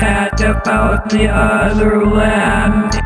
sad about the other land.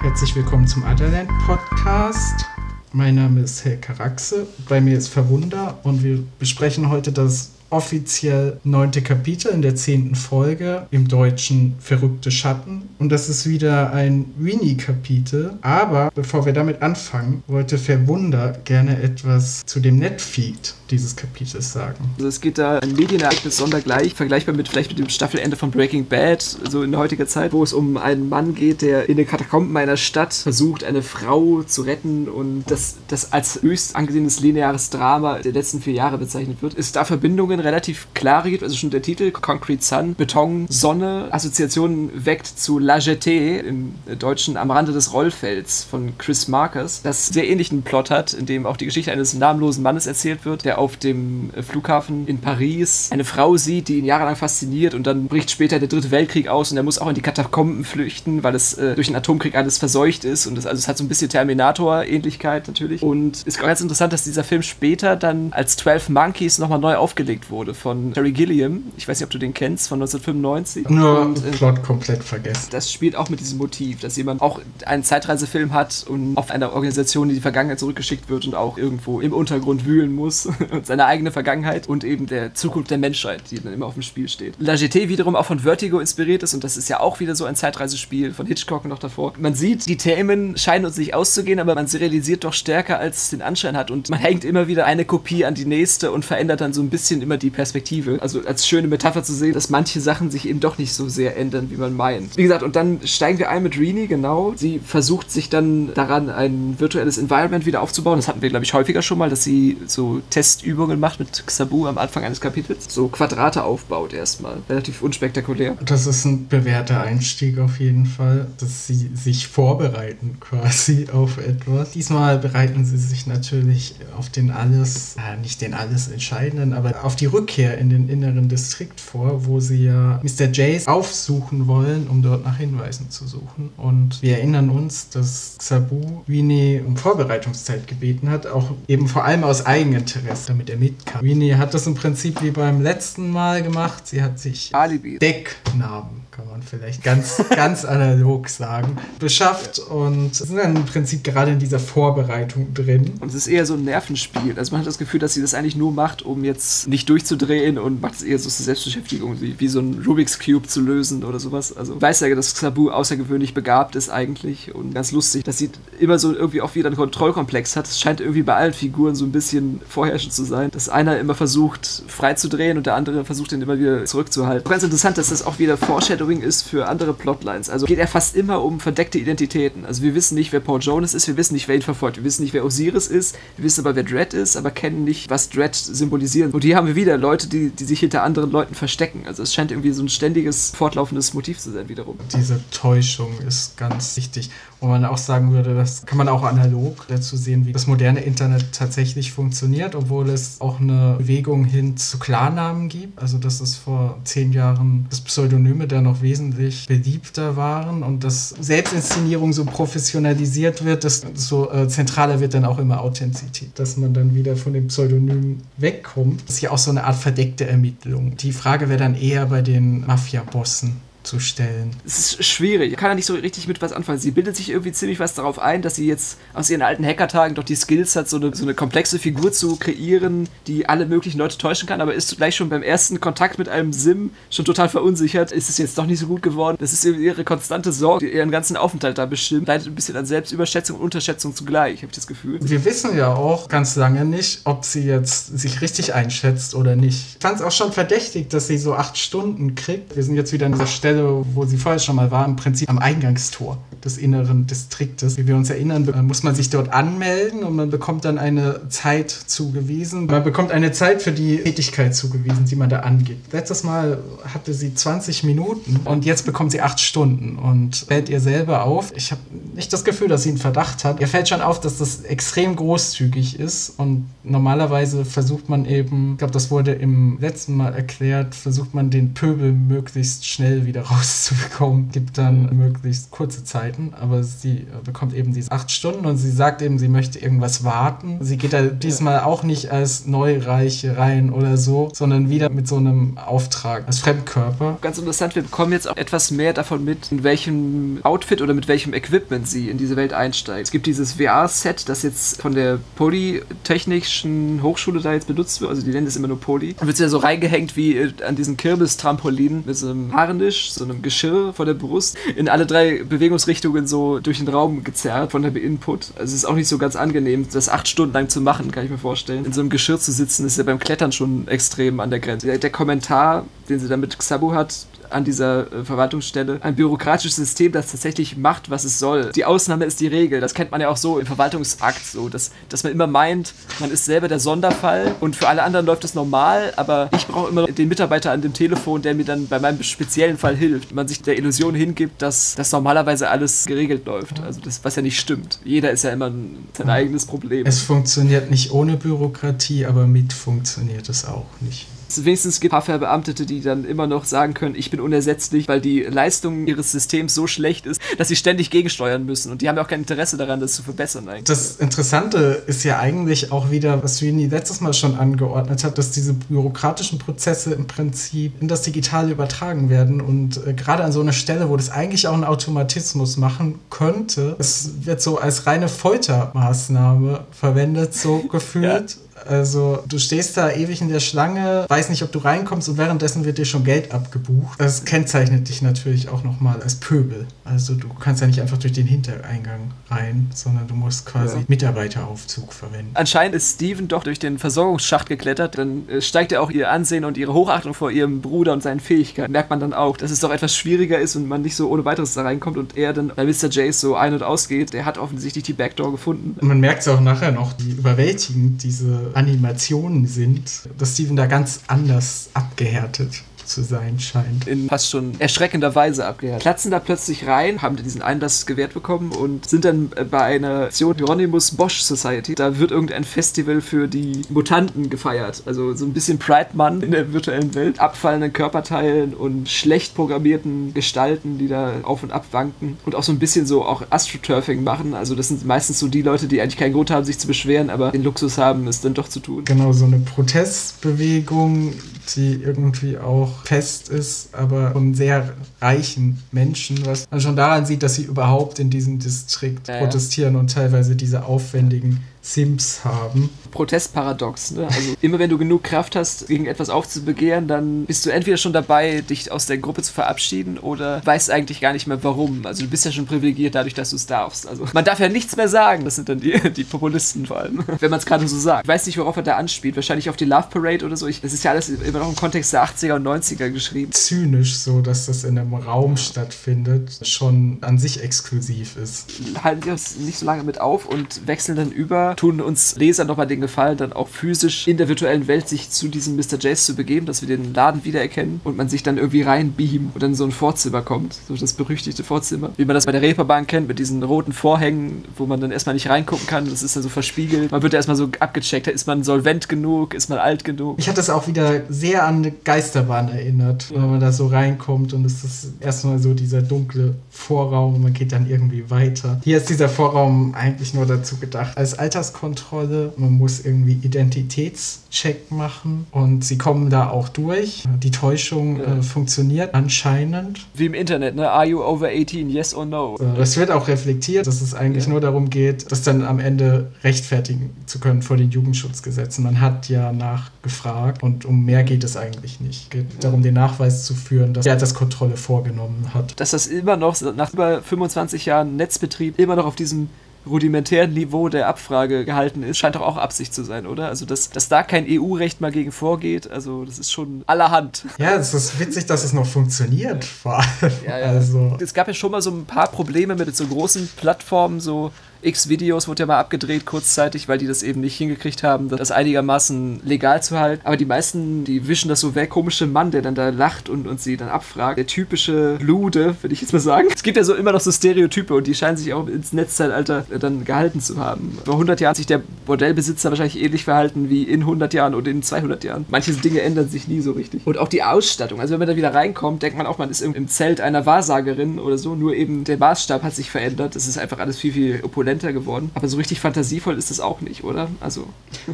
Herzlich willkommen zum Otherland Podcast. Mein Name ist Helka Raxe, bei mir ist Verwunder und wir besprechen heute das offiziell neunte Kapitel in der zehnten Folge, im Deutschen Verrückte Schatten. Und das ist wieder ein Winnie-Kapitel. Aber bevor wir damit anfangen, wollte Verwunder gerne etwas zu dem Netfeed dieses Kapitels sagen. Also es geht da ein Medienereignis sondergleich, vergleichbar mit vielleicht mit dem Staffelende von Breaking Bad, so in heutiger Zeit, wo es um einen Mann geht, der in den Katakomben einer Stadt versucht, eine Frau zu retten und das, das als höchst angesehenes lineares Drama der letzten vier Jahre bezeichnet wird. Es da Verbindungen relativ klare gibt, also schon der Titel Concrete Sun, Beton, Sonne, Assoziationen weckt zu La Jetée im Deutschen am Rande des Rollfelds von Chris Marcus, das sehr ähnlichen Plot hat, in dem auch die Geschichte eines namenlosen Mannes erzählt wird, der auf dem Flughafen in Paris eine Frau sieht, die ihn jahrelang fasziniert und dann bricht später der dritte Weltkrieg aus und er muss auch in die Katakomben flüchten, weil es äh, durch den Atomkrieg alles verseucht ist und das, also es hat so ein bisschen Terminator-Ähnlichkeit natürlich. Und es ist ganz interessant, dass dieser Film später dann als 12 Monkeys nochmal neu aufgelegt wurde von Terry Gilliam. Ich weiß nicht, ob du den kennst, von 1995. Nur und, äh, Plot komplett vergessen. Das spielt auch mit diesem Motiv, dass jemand auch einen Zeitreisefilm hat und auf einer Organisation, die in die Vergangenheit zurückgeschickt wird und auch irgendwo im Untergrund wühlen muss und seine eigene Vergangenheit und eben der Zukunft der Menschheit, die dann immer auf dem Spiel steht. La GT wiederum auch von Vertigo inspiriert ist und das ist ja auch wieder so ein Zeitreisespiel von Hitchcock noch davor. Man sieht, die Themen scheinen uns nicht auszugehen, aber man realisiert doch stärker, als es den Anschein hat und man hängt immer wieder eine Kopie an die nächste und verändert dann so ein bisschen immer die Perspektive. Also als schöne Metapher zu sehen, dass manche Sachen sich eben doch nicht so sehr ändern, wie man meint. Wie gesagt, und dann steigen wir ein mit Rini, genau. Sie versucht sich dann daran, ein virtuelles Environment wieder aufzubauen. Das hatten wir, glaube ich, häufiger schon mal, dass sie so Testübungen macht mit Xabu am Anfang eines Kapitels. So Quadrate aufbaut erstmal. Relativ unspektakulär. Das ist ein bewährter Einstieg auf jeden Fall, dass sie sich vorbereiten quasi auf etwas. Diesmal bereiten sie sich natürlich auf den alles, äh, nicht den alles Entscheidenden, aber auf die Rückkehr in den inneren Distrikt vor, wo sie ja Mr. Jace aufsuchen wollen, um dort nach Hinweisen zu suchen. Und wir erinnern uns, dass Xabu Winnie um Vorbereitungszeit gebeten hat, auch eben vor allem aus Eigeninteresse, damit er mitkam. Winnie hat das im Prinzip wie beim letzten Mal gemacht. Sie hat sich Alibi. Decknamen kann man vielleicht ganz, ganz analog sagen, beschafft und sind dann im Prinzip gerade in dieser Vorbereitung drin. Und es ist eher so ein Nervenspiel. Also man hat das Gefühl, dass sie das eigentlich nur macht, um jetzt nicht durchzudrehen und macht es eher so zur Selbstbeschäftigung, wie, so ein Rubik's Cube zu lösen oder sowas. Also weiß ja, dass Xabu außergewöhnlich begabt ist eigentlich und ganz lustig, dass sie immer so irgendwie auch wieder einen Kontrollkomplex hat. Es scheint irgendwie bei allen Figuren so ein bisschen vorherrschend zu sein, dass einer immer versucht, frei zu drehen und der andere versucht, den immer wieder zurückzuhalten. Ganz interessant, dass das auch wieder Foreshadowing ist für andere Plotlines. Also geht er fast immer um verdeckte Identitäten. Also wir wissen nicht, wer Paul Jonas ist, wir wissen nicht, wer ihn verfolgt, wir wissen nicht, wer Osiris ist, wir wissen aber, wer Dread ist, aber kennen nicht, was Dread symbolisieren. Und hier haben wir wieder Leute, die, die sich hinter anderen Leuten verstecken. Also es scheint irgendwie so ein ständiges, fortlaufendes Motiv zu sein wiederum. Diese Täuschung ist ganz wichtig. Wo man auch sagen würde, das kann man auch analog dazu sehen, wie das moderne Internet tatsächlich funktioniert, obwohl es auch eine Bewegung hin zu Klarnamen gibt. Also dass es vor zehn Jahren das Pseudonyme da noch wesentlich beliebter waren und dass Selbstinszenierung so professionalisiert wird, desto äh, zentraler wird dann auch immer Authentizität, dass man dann wieder von dem Pseudonym wegkommt. Das ist ja auch so eine Art verdeckte Ermittlung. Die Frage wäre dann eher bei den Mafia-Bossen zu stellen. Es ist schwierig. Ich kann da nicht so richtig mit was anfangen. Sie bildet sich irgendwie ziemlich was darauf ein, dass sie jetzt aus ihren alten Hackertagen doch die Skills hat, so eine, so eine komplexe Figur zu kreieren, die alle möglichen Leute täuschen kann, aber ist gleich schon beim ersten Kontakt mit einem Sim schon total verunsichert. Ist es jetzt doch nicht so gut geworden? Das ist ihre konstante Sorge, die ihren ganzen Aufenthalt da bestimmt. Leidet ein bisschen an Selbstüberschätzung und Unterschätzung zugleich, habe ich das Gefühl. Wir wissen ja auch ganz lange nicht, ob sie jetzt sich richtig einschätzt oder nicht. Ich fand es auch schon verdächtig, dass sie so acht Stunden kriegt. Wir sind jetzt wieder an dieser Stelle Stelle, wo sie vorher schon mal war, im Prinzip am Eingangstor des inneren Distriktes. Wie wir uns erinnern, muss man sich dort anmelden und man bekommt dann eine Zeit zugewiesen. Man bekommt eine Zeit für die Tätigkeit zugewiesen, die man da angibt. Letztes Mal hatte sie 20 Minuten und jetzt bekommt sie 8 Stunden und fällt ihr selber auf. Ich habe nicht das Gefühl, dass sie einen Verdacht hat. Ihr fällt schon auf, dass das extrem großzügig ist und normalerweise versucht man eben, ich glaube, das wurde im letzten Mal erklärt, versucht man den Pöbel möglichst schnell wieder wieder rauszubekommen. Gibt dann möglichst kurze Zeiten, aber sie bekommt eben diese acht Stunden und sie sagt eben, sie möchte irgendwas warten. Sie geht da diesmal auch nicht als Neureiche rein oder so, sondern wieder mit so einem Auftrag als Fremdkörper. Ganz interessant, wir bekommen jetzt auch etwas mehr davon mit, in welchem Outfit oder mit welchem Equipment sie in diese Welt einsteigt. Es gibt dieses VR-Set, das jetzt von der Polytechnischen Hochschule da jetzt benutzt wird, also die nennen es immer nur Poly. Und wird ja so reingehängt wie äh, an diesen Kirmes-Trampolinen mit so einem Harnisch, so einem Geschirr vor der Brust, in alle drei Bewegungsrichtungen so durch den Raum gezerrt von der Input. Also es ist auch nicht so ganz angenehm, das acht Stunden lang zu machen, kann ich mir vorstellen. In so einem Geschirr zu sitzen, ist ja beim Klettern schon extrem an der Grenze. Der, der Kommentar, den sie dann mit Xabu hat, an dieser äh, Verwaltungsstelle ein bürokratisches System, das tatsächlich macht, was es soll. Die Ausnahme ist die Regel. Das kennt man ja auch so im Verwaltungsakt, so dass, dass man immer meint, man ist selber der Sonderfall und für alle anderen läuft es normal, aber ich brauche immer den Mitarbeiter an dem Telefon, der mir dann bei meinem speziellen Fall hilft. Man sich der Illusion hingibt, dass das normalerweise alles geregelt läuft. Also das, was ja nicht stimmt. Jeder ist ja immer ein, sein eigenes Problem. Es funktioniert nicht ohne Bürokratie, aber mit funktioniert es auch nicht. Wenigstens gibt es Verbeamtete, die dann immer noch sagen können, ich bin unersetzlich, weil die Leistung ihres Systems so schlecht ist, dass sie ständig gegensteuern müssen. Und die haben ja auch kein Interesse daran, das zu verbessern eigentlich. Das Interessante ist ja eigentlich auch wieder, was Sweeney letztes Mal schon angeordnet hat, dass diese bürokratischen Prozesse im Prinzip in das Digitale übertragen werden. Und äh, gerade an so einer Stelle, wo das eigentlich auch einen Automatismus machen könnte, es wird so als reine Foltermaßnahme verwendet, so gefühlt. Ja. Also du stehst da ewig in der Schlange, weiß nicht, ob du reinkommst und währenddessen wird dir schon Geld abgebucht. Das kennzeichnet dich natürlich auch nochmal als Pöbel. Also du kannst ja nicht einfach durch den Hintereingang rein, sondern du musst quasi ja. Mitarbeiteraufzug verwenden. Anscheinend ist Steven doch durch den Versorgungsschacht geklettert, dann äh, steigt er auch ihr Ansehen und ihre Hochachtung vor ihrem Bruder und seinen Fähigkeiten. Merkt man dann auch, dass es doch etwas schwieriger ist und man nicht so ohne weiteres da reinkommt und er dann bei Mr. Jace so ein- und ausgeht. Der hat offensichtlich die Backdoor gefunden. Und man merkt es auch nachher noch, wie überwältigend diese Animationen sind, dass Steven da ganz anders abgehärtet zu sein scheint. In fast schon erschreckender Weise abgehört. Platzen da plötzlich rein, haben diesen Einlass gewährt bekommen und sind dann bei einer Aktion Hieronymus Bosch Society. Da wird irgendein Festival für die Mutanten gefeiert. Also so ein bisschen Pride-Mann in der virtuellen Welt. Abfallenden Körperteilen und schlecht programmierten Gestalten, die da auf und ab wanken. Und auch so ein bisschen so auch Astroturfing machen. Also das sind meistens so die Leute, die eigentlich keinen Grund haben, sich zu beschweren, aber den Luxus haben, es dann doch zu tun. Genau, so eine Protestbewegung, die irgendwie auch fest ist, aber von sehr reichen Menschen, was man schon daran sieht, dass sie überhaupt in diesem Distrikt ja, protestieren ja. und teilweise diese aufwendigen Sims haben. Protestparadox, ne? Also immer wenn du genug Kraft hast, gegen etwas aufzubegehren, dann bist du entweder schon dabei, dich aus der Gruppe zu verabschieden oder weißt eigentlich gar nicht mehr warum. Also du bist ja schon privilegiert dadurch, dass du es darfst. Also man darf ja nichts mehr sagen. Das sind dann die, die Populisten vor allem. Wenn man es gerade so sagt. Ich weiß nicht, worauf er da anspielt. Wahrscheinlich auf die Love Parade oder so. Ich, das ist ja alles immer noch im Kontext der 80er und 90er geschrieben. Zynisch so, dass das in einem Raum stattfindet, schon an sich exklusiv ist. Halten wir uns nicht so lange mit auf und wechseln dann über tun uns Leser nochmal den Gefallen, dann auch physisch in der virtuellen Welt sich zu diesem Mr. Jace zu begeben, dass wir den Laden wiedererkennen und man sich dann irgendwie reinbeamt und dann so ein Vorzimmer kommt. So das berüchtigte Vorzimmer. Wie man das bei der Reeperbahn kennt, mit diesen roten Vorhängen, wo man dann erstmal nicht reingucken kann. Das ist dann so verspiegelt. Man wird ja erstmal so abgecheckt. Ist man solvent genug? Ist man alt genug? Ich hatte es auch wieder sehr an eine Geisterbahn erinnert, wenn man da so reinkommt und es ist erstmal so dieser dunkle Vorraum und man geht dann irgendwie weiter. Hier ist dieser Vorraum eigentlich nur dazu gedacht, als Alters Ausweiskontrolle. Man muss irgendwie Identitätscheck machen und sie kommen da auch durch. Die Täuschung ja. äh, funktioniert anscheinend. Wie im Internet, ne? Are you over 18? Yes or no? Das wird auch reflektiert, dass es eigentlich ja. nur darum geht, das dann am Ende rechtfertigen zu können vor den Jugendschutzgesetzen. Man hat ja nachgefragt und um mehr geht es eigentlich nicht. Es geht darum, den Nachweis zu führen, dass er das Kontrolle vorgenommen hat. Dass das immer noch nach über 25 Jahren Netzbetrieb immer noch auf diesem rudimentären Niveau der Abfrage gehalten ist, scheint doch auch Absicht zu sein, oder? Also, dass, dass da kein EU-Recht mal gegen vorgeht, also das ist schon allerhand. Ja, es ist witzig, dass es noch funktioniert, vor allem. Ja, ja. Also. Es gab ja schon mal so ein paar Probleme mit so großen Plattformen, so X-Videos wurde ja mal abgedreht kurzzeitig, weil die das eben nicht hingekriegt haben, das einigermaßen legal zu halten. Aber die meisten, die wischen das so weg. Komische Mann, der dann da lacht und, und sie dann abfragt. Der typische Lude, würde ich jetzt mal sagen. Es gibt ja so immer noch so Stereotype und die scheinen sich auch ins Netzzeitalter dann gehalten zu haben. Vor 100 Jahren hat sich der Bordellbesitzer wahrscheinlich ähnlich verhalten wie in 100 Jahren und in 200 Jahren. Manche Dinge ändern sich nie so richtig. Und auch die Ausstattung. Also wenn man da wieder reinkommt, denkt man auch, man ist im Zelt einer Wahrsagerin oder so. Nur eben der Maßstab hat sich verändert. Es ist einfach alles viel, viel opulenter geworden. Aber so richtig fantasievoll ist das auch nicht, oder? Also.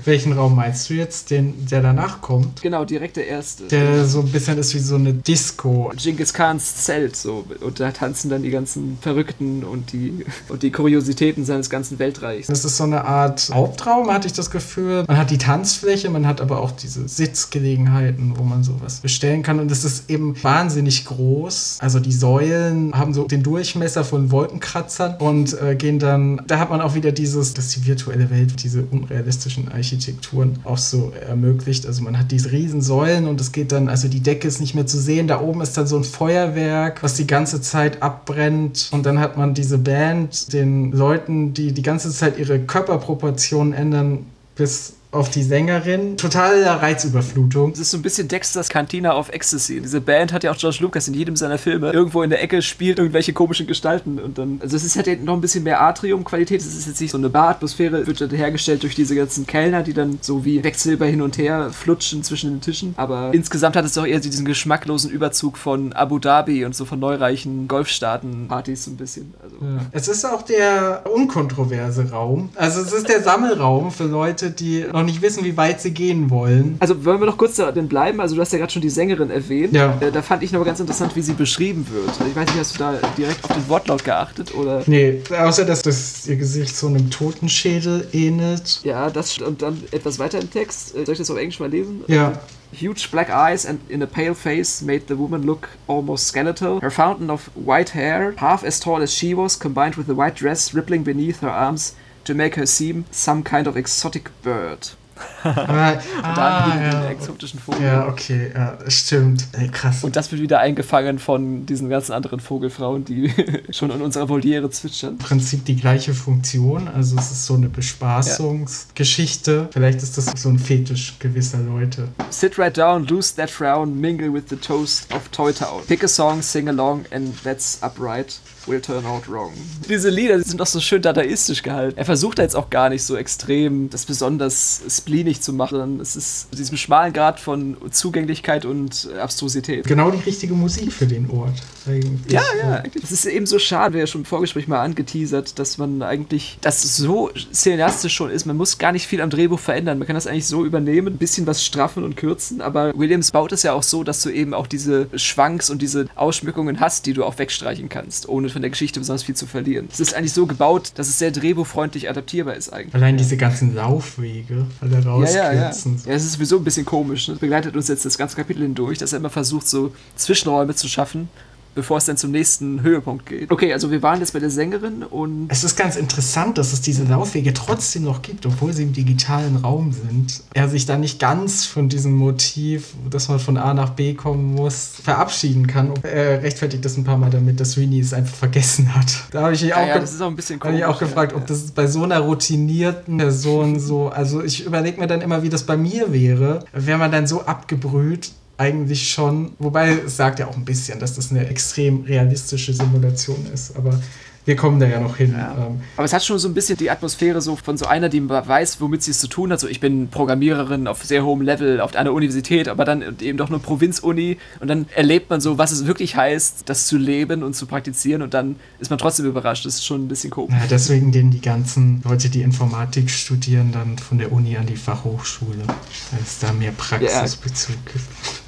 Welchen Raum meinst du jetzt? Den, der danach kommt? Genau, direkt der erste. Der so ein bisschen ist wie so eine Disco. Genghis Khans Zelt so. Und da tanzen dann die ganzen Verrückten und die, und die Kuriositäten seines ganzen Weltreichs. Das ist so eine Art Hauptraum, hatte ich das Gefühl. Man hat die Tanzfläche, man hat aber auch diese Sitzgelegenheiten, wo man sowas bestellen kann. Und es ist eben wahnsinnig groß. Also die Säulen haben so den Durchmesser von Wolkenkratzern und äh, gehen dann, da hat man auch wieder dieses, dass die virtuelle Welt diese unrealistischen Architekturen auch so ermöglicht. Also man hat diese riesen Säulen und es geht dann, also die Decke ist nicht mehr zu sehen. Da oben ist dann so ein Feuerwerk, was die ganze Zeit abbrennt. Und dann hat man diese Band, den Leuten, die die ganze Zeit ihre Körperproportionen ändern, bis auf die Sängerin. Totale Reizüberflutung. Es ist so ein bisschen Dexters Cantina auf Ecstasy. Diese Band hat ja auch George Lucas in jedem seiner Filme irgendwo in der Ecke spielt irgendwelche komischen Gestalten und dann. Also es ist halt noch ein bisschen mehr Atrium-Qualität. Es ist jetzt nicht so eine Baratmosphäre, wird dann hergestellt durch diese ganzen Kellner, die dann so wie Wechselbar hin und her flutschen zwischen den Tischen. Aber insgesamt hat es doch eher diesen geschmacklosen Überzug von Abu Dhabi und so von neureichen Golfstaaten-Partys so ein bisschen. Also. Ja. Es ist auch der unkontroverse Raum. Also es ist der Sammelraum für Leute, die noch nicht wissen, wie weit sie gehen wollen. Also wollen wir noch kurz da bleiben? Also du hast ja gerade schon die Sängerin erwähnt. Ja. Äh, da fand ich noch ganz interessant, wie sie beschrieben wird. Ich weiß nicht, hast du da direkt auf den Wortlaut geachtet oder? Nee, außer dass das ihr Gesicht so einem Totenschädel ähnelt. Ja, das und dann etwas weiter im Text. Äh, Soll ich das auf Englisch mal lesen? Ja. Huge black eyes and in a pale face made the woman look almost skeletal. Her fountain of white hair, half as tall as she was, combined with the white dress rippling beneath her arms to make her seem some kind of exotic bird. Und wir ah, den ja. exotischen Vogel. ja, okay, ja, stimmt. Ey, krass. Und das wird wieder eingefangen von diesen ganzen anderen Vogelfrauen, die schon in unserer Voliere zwitschern. im Prinzip die gleiche Funktion. Also es ist so eine Bespaßungsgeschichte. Vielleicht ist das so ein Fetisch gewisser Leute. Sit right down, lose that frown, mingle with the toast of Toy Town. Pick a song, sing along, and that's upright. Will turn out wrong. Diese Lieder die sind doch so schön dadaistisch gehalten. Er versucht da jetzt auch gar nicht so extrem, das besonders spleenig zu machen. sondern Es ist mit diesem schmalen Grad von Zugänglichkeit und Abstrusität. Genau die richtige Musik für den Ort. Eigentlich. Ja, ja, eigentlich. Es ist eben so schade, wir ja schon im Vorgespräch mal angeteasert, dass man eigentlich, das so cineastisch schon ist, man muss gar nicht viel am Drehbuch verändern. Man kann das eigentlich so übernehmen, ein bisschen was straffen und kürzen, aber Williams baut es ja auch so, dass du eben auch diese Schwanks und diese Ausschmückungen hast, die du auch wegstreichen kannst, ohne von der Geschichte besonders viel zu verlieren. Es ist eigentlich so gebaut, dass es sehr drehbuchfreundlich adaptierbar ist eigentlich. Allein diese ganzen Laufwege, alle Ja, ja, ja. rauskürzen. Ja, es ist sowieso ein bisschen komisch. ne? Das begleitet uns jetzt das ganze Kapitel hindurch, dass er immer versucht, so Zwischenräume zu schaffen, bevor es dann zum nächsten Höhepunkt geht. Okay, also wir waren jetzt bei der Sängerin und Es ist ganz interessant, dass es diese Laufwege trotzdem noch gibt, obwohl sie im digitalen Raum sind. Er sich da nicht ganz von diesem Motiv, dass man von A nach B kommen muss, verabschieden kann. Er rechtfertigt das ein paar Mal damit, dass Winnie es einfach vergessen hat. Da habe ich mich ja, auch, ja, das auch ich auch gefragt, ja, ob das bei so einer routinierten Person so, also ich überlege mir dann immer, wie das bei mir wäre, wäre man dann so abgebrüht, eigentlich schon, wobei es sagt ja auch ein bisschen, dass das eine extrem realistische Simulation ist, aber wir kommen da ja noch hin. Ja. Ähm, Aber es hat schon so ein bisschen die Atmosphäre so von so einer, die weiß, womit sie es zu tun hat. So, ich bin Programmiererin auf sehr hohem Level auf einer Universität, aber dann eben doch eine Provinzuni und dann erlebt man so, was es wirklich heißt, das zu leben und zu praktizieren und dann ist man trotzdem überrascht. Das ist schon ein bisschen komisch. Ja, deswegen gehen die ganzen Leute, die Informatik studieren, dann von der Uni an die Fachhochschule, weil es da mehr Praxisbezug gibt.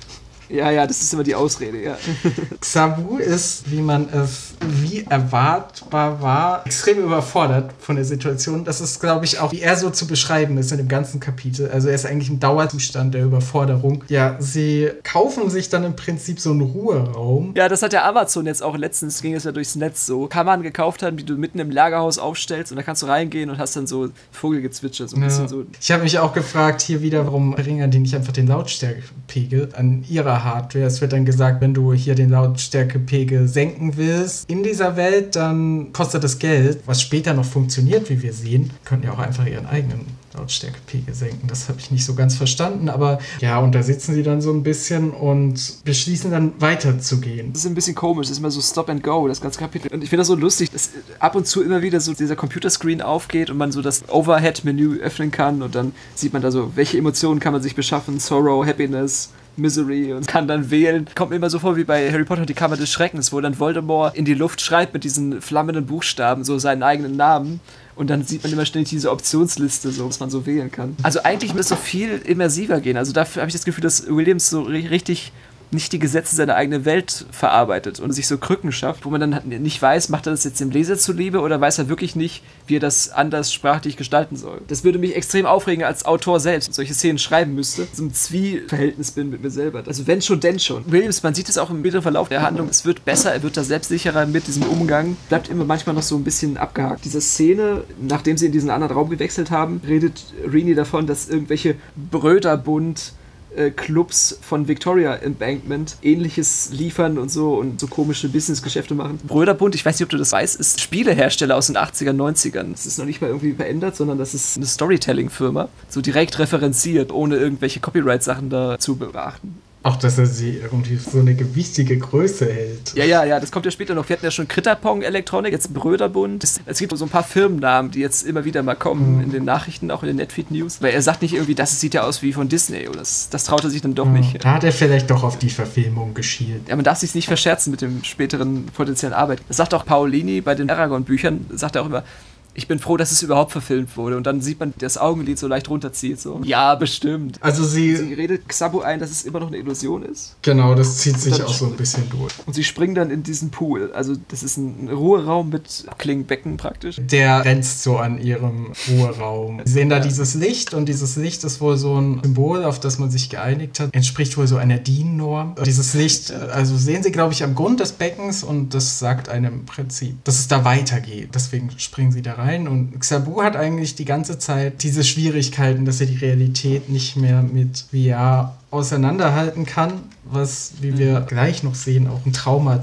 Ja, ja, das ist immer die Ausrede, ja. Xabu ist, wie man es wie erwartbar war, extrem überfordert von der Situation. Das ist, glaube ich, auch, wie er so zu beschreiben ist in dem ganzen Kapitel. Also er ist eigentlich im Dauerzustand der Überforderung. Ja, sie kaufen sich dann im Prinzip so einen Ruheraum. Ja, das hat ja Amazon jetzt auch letztens, ging es ja durchs Netz so. Kammern gekauft haben, die du mitten im Lagerhaus aufstellst und da kannst du reingehen und hast dann so Vogelgezwitscher, so ein Ja. bisschen so. Ich habe mich auch gefragt, hier wieder, warum verringern die nicht einfach den Lautstärkepegel an ihrer Hardware? Es wird dann gesagt, wenn du hier den Lautstärkepegel senken willst, in dieser Welt, dann kostet es Geld, was später noch funktioniert, wie wir sehen. Könnten ja auch einfach ihren eigenen Lautstärkepegel senken. Das habe ich nicht so ganz verstanden, aber ja, und da sitzen sie dann so ein bisschen und beschließen dann weiterzugehen. Das ist ein bisschen komisch, das ist immer so Stop and Go, das ganze Kapitel. Und ich finde das so lustig, dass ab und zu immer wieder so dieser Computerscreen aufgeht und man so das Overhead-Menü öffnen kann und dann sieht man da so, welche Emotionen kann man sich beschaffen, Sorrow, Happiness, Misery und kann dann wählen. Kommt mir immer so vor wie bei Harry Potter die Kammer des Schreckens, wo dann Voldemort in die Luft schreibt mit diesen flammenden Buchstaben so seinen eigenen Namen. Und dann sieht man immer ständig diese Optionsliste, so, was man so wählen kann. Also eigentlich müsste es so viel immersiver gehen. Also dafür habe ich das Gefühl, dass Williams so richtig nicht die Gesetze seiner eigenen Welt verarbeitet und sich so Krücken schafft, wo man dann nicht weiß, macht er das jetzt dem Leser zuliebe oder weiß er wirklich nicht, wie er das anders sprachlich gestalten soll. Das würde mich extrem aufregen als Autor selbst, solche Szenen schreiben müsste, so ein Zwie-Verhältnis bin mit mir selber. Also wenn schon, denn schon. Williams, man sieht es auch im weiteren Verlauf der Handlung, es wird besser, er wird da selbstsicherer mit diesem Umgang, bleibt immer manchmal noch so ein bisschen abgehakt. Diese Szene, nachdem sie in diesen anderen Raum gewechselt haben, redet Rini davon, dass irgendwelche Bröderbund äh, Clubs von Victoria Embankment ähnliches liefern und so und so komische Businessgeschäfte machen. Bröderbund, ich weiß nicht, ob du das weißt, ist Spielehersteller aus den 80er, 90ern. Das ist noch nicht mal irgendwie verändert, sondern das ist eine Storytelling-Firma, so direkt referenziert, ohne irgendwelche Copyright-Sachen da zu beachten. Auch, dass er sie irgendwie so eine gewichtige Größe hält. Ja, ja, ja, das kommt ja später noch. Wir hatten ja schon Kritterpong Elektronik, jetzt Bröderbund. Es, gibt so ein paar Firmennamen, die jetzt immer wieder mal kommen mhm. in den Nachrichten, auch in den Netfeed News. Weil er sagt nicht irgendwie, das sieht ja aus wie von Disney. Oder das, das traut er sich dann doch mhm. nicht. Da hat er vielleicht doch auf die Verfilmung geschielt. Ja, man darf sich nicht verscherzen mit dem späteren potenziellen Arbeit. Das sagt auch Paulini bei den Aragon-Büchern, sagt er auch immer, ich bin froh, dass es überhaupt verfilmt wurde. Und dann sieht man, das Augenlid so leicht runterzieht. So. Ja, bestimmt. Also sie, sie redet Xabu ein, dass es immer noch eine Illusion ist. Genau, das zieht sich auch so ein bisschen durch. Und sie springen dann in diesen Pool. Also das ist ein Ruheraum mit Klingenbecken praktisch. Der grenzt so an ihrem Ruheraum. Sie sehen da ja. dieses Licht und dieses Licht ist wohl so ein Symbol, auf das man sich geeinigt hat. Entspricht wohl so einer DIN-Norm. Dieses Licht, also sehen sie, glaube ich, am Grund des Beckens und das sagt einem im Prinzip, dass es da weitergeht. Deswegen springen sie da rein rein und Xabu hat eigentlich die ganze Zeit diese Schwierigkeiten, dass er die Realität nicht mehr mit VR auseinanderhalten kann, was, wie wir mhm. gleich noch sehen, auch ein Trauma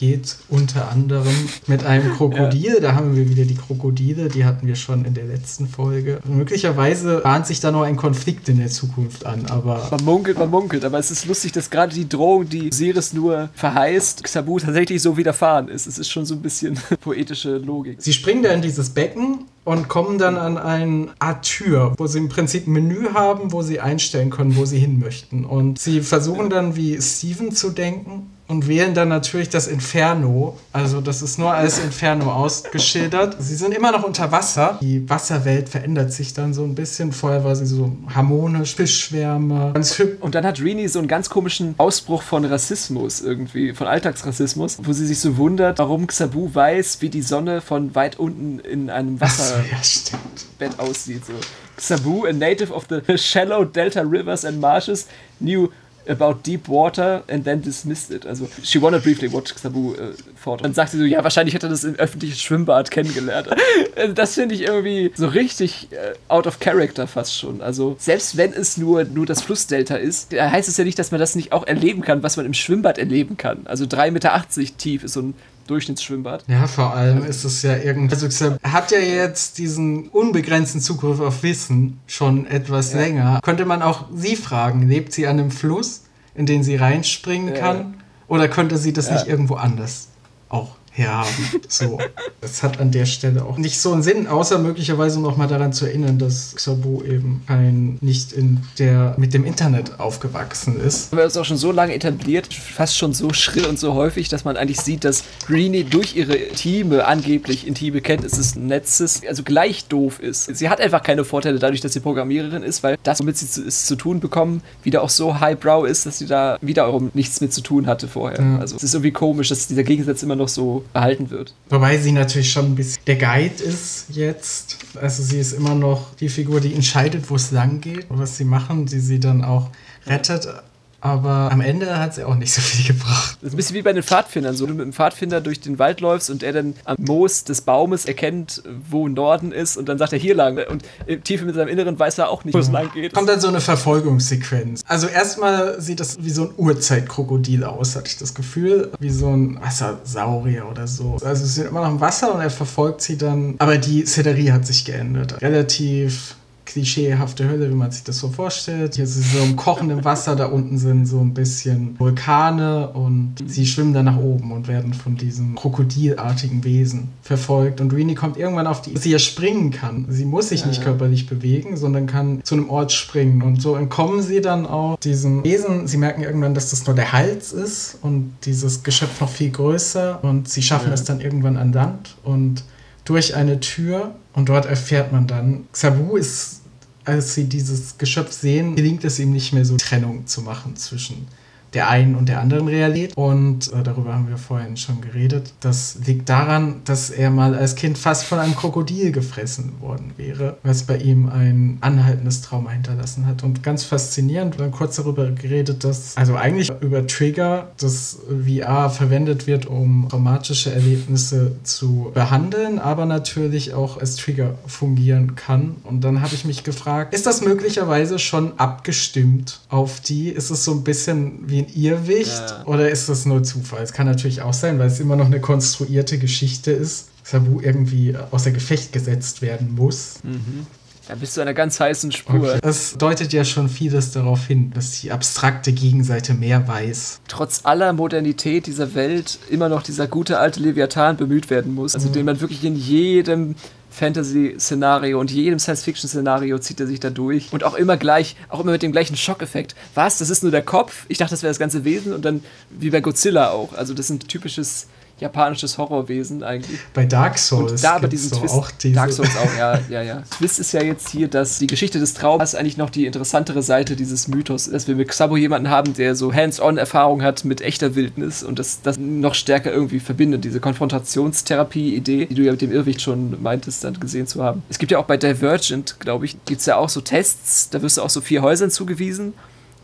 zurückgeht, unter anderem mit einem Krokodil. Ja. Da haben wir wieder die Krokodile, die hatten wir schon in der letzten Folge. Möglicherweise bahnt sich da noch ein Konflikt in der Zukunft an, aber. Man munkelt, man munkelt, aber es ist lustig, dass gerade die Drohung, die Siris nur verheißt, Xabu tatsächlich so widerfahren ist. Es ist schon so ein bisschen poetische Logik. Sie springen da in dieses Becken und kommen dann an eine Art Tür, wo sie im Prinzip ein Menü haben, wo sie einstellen können, wo sie hin möchten. Und sie versuchen dann wie Steven zu denken und wählen dann natürlich das Inferno. Also das ist nur als Inferno ausgeschildert. Sie sind immer noch unter Wasser. Die Wasserwelt verändert sich dann so ein bisschen. Vorher war sie so harmonisch, Fischschwärme, ganz hübsch. Und dann hat Rini so einen ganz komischen Ausbruch von Rassismus irgendwie, von Alltagsrassismus, wo sie sich so wundert, warum Xabu weiß, wie die Sonne von weit unten in einem Wasserbett ja, aussieht. So. Xabu, a native of the shallow delta rivers and marshes, knew about deep water and then dismissed it. Also, she wondered briefly what Sabu äh, thought. Dann sagt sie so, ja, wahrscheinlich hätte er das im öffentlichen Schwimmbad kennengelernt. Also, das finde ich irgendwie so richtig äh, out of character fast schon. Also, selbst wenn es nur, nur das Flussdelta ist, heißt es ja nicht, dass man das nicht auch erleben kann, was man im Schwimmbad erleben kann. Also 3,80 Meter tief ist so ein Durchschnittsschwimmbad. Ja, vor allem ist es ja irgendwie. Also, er hat ja jetzt diesen unbegrenzten Zugriff auf Wissen schon etwas ja. länger. Könnte man auch sie fragen, lebt sie an einem Fluss, in den sie reinspringen ja. kann? Oder könnte sie das ja. nicht irgendwo anders auch ja, so. Das hat an der Stelle auch nicht so einen Sinn, außer möglicherweise noch mal daran zu erinnern, dass Xabu eben ein nicht in der mit dem Internet aufgewachsen ist. Aber es ist auch schon so lange etabliert, fast schon so schrill und so häufig, dass man eigentlich sieht, dass Greenie durch ihre intime, angeblich intime Kenntnis des Netzes, also gleich doof ist. Sie hat einfach keine Vorteile dadurch, dass sie Programmiererin ist, weil das, womit sie zu, es zu tun bekommen, wieder auch so highbrow ist, dass sie da wiederum nichts mit zu tun hatte vorher. Ja. Also es ist irgendwie komisch, dass dieser Gegensatz immer noch so erhalten wird. Wobei sie natürlich schon ein bisschen der Guide ist jetzt. Also sie ist immer noch die Figur, die entscheidet, wo es lang geht, was sie machen, die sie dann auch rettet. Aber am Ende hat sie auch nicht so viel gebracht. Das ist ein bisschen wie bei den Pfadfindern, so du mit dem Pfadfinder durch den Wald läufst und er dann am Moos des Baumes erkennt, wo Norden ist und dann sagt er hier lang und tief in seinem Inneren weiß er auch nicht, wo es lang geht. Kommt dann so eine Verfolgungssequenz. Also erstmal sieht das wie so ein Urzeitkrokodil aus, hatte ich das Gefühl, wie so ein Wassersaurier oder so. Also sie sind immer noch im Wasser und er verfolgt sie dann, aber die Szenerie hat sich geändert. Relativ klischeehafte Hölle, wie man sich das so vorstellt. Hier ist es so im kochenden Wasser, da unten sind so ein bisschen Vulkane und sie schwimmen dann nach oben und werden von diesem krokodilartigen Wesen verfolgt. Und Rini kommt irgendwann auf die, sie ja springen kann. Sie muss sich nicht körperlich bewegen, sondern kann zu einem Ort springen. Und so entkommen sie dann auch diesem Wesen. Sie merken irgendwann, dass das nur der Hals ist und dieses Geschöpf noch viel größer. Und sie schaffen Ja. es dann irgendwann an Land und durch eine Tür und dort erfährt man dann, Xabu ist, als sie dieses Geschöpf sehen, gelingt es ihm nicht mehr so Trennung zu machen zwischen der einen und der anderen Realität. Und äh, darüber haben wir vorhin schon geredet. Das liegt daran, dass er mal als Kind fast von einem Krokodil gefressen worden wäre, was bei ihm ein anhaltendes Trauma hinterlassen hat. Und ganz faszinierend, wir haben kurz darüber geredet, dass, also eigentlich über Trigger, das VR verwendet wird, um traumatische Erlebnisse zu behandeln, aber natürlich auch als Trigger fungieren kann. Und dann habe ich mich gefragt, ist das möglicherweise schon abgestimmt auf die? Ist es so ein bisschen wie ein Irrwicht Ja. oder ist das nur Zufall? Es kann natürlich auch sein, weil es immer noch eine konstruierte Geschichte ist. Sabu irgendwie außer Gefecht gesetzt werden muss. Da bist du einer ganz heißen Spur. Okay. Das deutet ja schon vieles darauf hin, dass die abstrakte Gegenseite mehr weiß. Trotz aller Modernität dieser Welt immer noch dieser gute alte Leviathan bemüht werden muss. Also den man wirklich in jedem Fantasy-Szenario und jedem Science-Fiction-Szenario zieht er sich da durch. Und auch immer gleich, auch immer mit dem gleichen Schockeffekt. Was? Das ist nur der Kopf? Ich dachte, das wäre das ganze Wesen und dann wie bei Godzilla auch. Also das sind typisches japanisches Horrorwesen eigentlich. Bei Dark Souls Und da aber diesen Twist. auch diese Dark Souls auch, ja, ja, ja. Twist ist ja jetzt hier, dass die Geschichte des Traumas eigentlich noch die interessantere Seite dieses Mythos ist, dass wir mit Xabo jemanden haben, der so Hands-on-Erfahrung hat mit echter Wildnis und das, das noch stärker irgendwie verbindet. Diese Konfrontationstherapie-Idee, die du ja mit dem Irrwicht schon meintest, dann gesehen zu haben. Es gibt ja auch bei Divergent, glaube ich, gibt es ja auch so Tests, da wirst du auch so vier Häusern zugewiesen.